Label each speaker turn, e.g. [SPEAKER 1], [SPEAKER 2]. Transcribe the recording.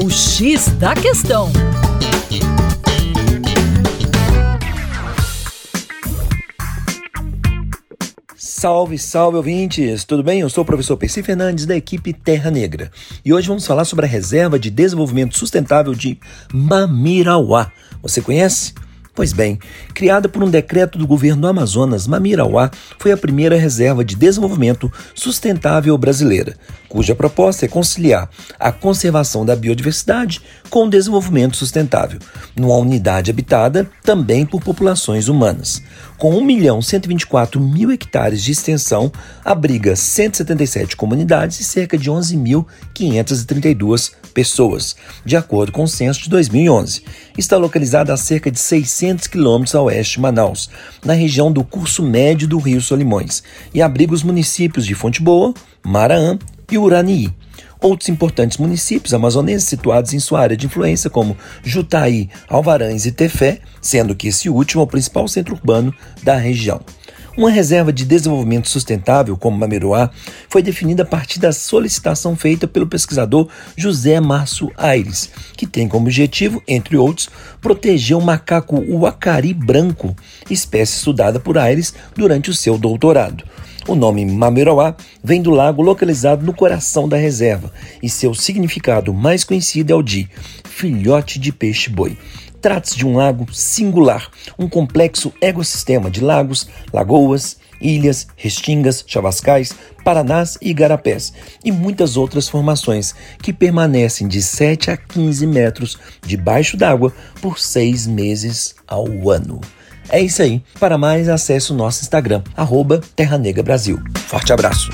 [SPEAKER 1] O X da Questão.
[SPEAKER 2] Salve, salve ouvintes! Tudo bem? Eu sou o professor Percy Fernandes da equipe Terra Negra e hoje vamos falar sobre a Reserva de Desenvolvimento Sustentável de Mamirauá. Você conhece? Pois bem, criada por um decreto do governo do Amazonas, Mamirauá foi a primeira reserva de desenvolvimento sustentável brasileira, cuja proposta é conciliar a conservação da biodiversidade com o desenvolvimento sustentável, numa unidade habitada também por populações humanas. Com 1 milhão 124 mil hectares de extensão, abriga 177 comunidades e cerca de 11.532 pessoas, de acordo com o censo de 2011. Está localizada a cerca de 600 quilômetros a oeste de Manaus, na região do curso médio do Rio Solimões, e abriga os municípios de Fonte Boa, Maraã e Uranií. Outros importantes municípios amazonenses situados em sua área de influência, como Jutaí, Alvarães e Tefé, sendo que esse último é o principal centro urbano da região. Uma reserva de desenvolvimento sustentável, como Mameruá, foi definida a partir da solicitação feita pelo pesquisador José Márcio Aires, que tem como objetivo, entre outros, proteger o macaco uacari branco, espécie estudada por Aires durante o seu doutorado. O nome Mameroá vem do lago localizado no coração da reserva e seu significado mais conhecido é o de filhote de peixe-boi. Trata-se de um lago singular, um complexo ecossistema de lagos, lagoas, ilhas, restingas, chavascais, paranás e igarapés, e muitas outras formações que permanecem de 7 a 15 metros debaixo d'água por seis meses ao ano. É isso aí. Para mais, acesse o nosso Instagram, arroba Terra Negra Brasil. Forte abraço!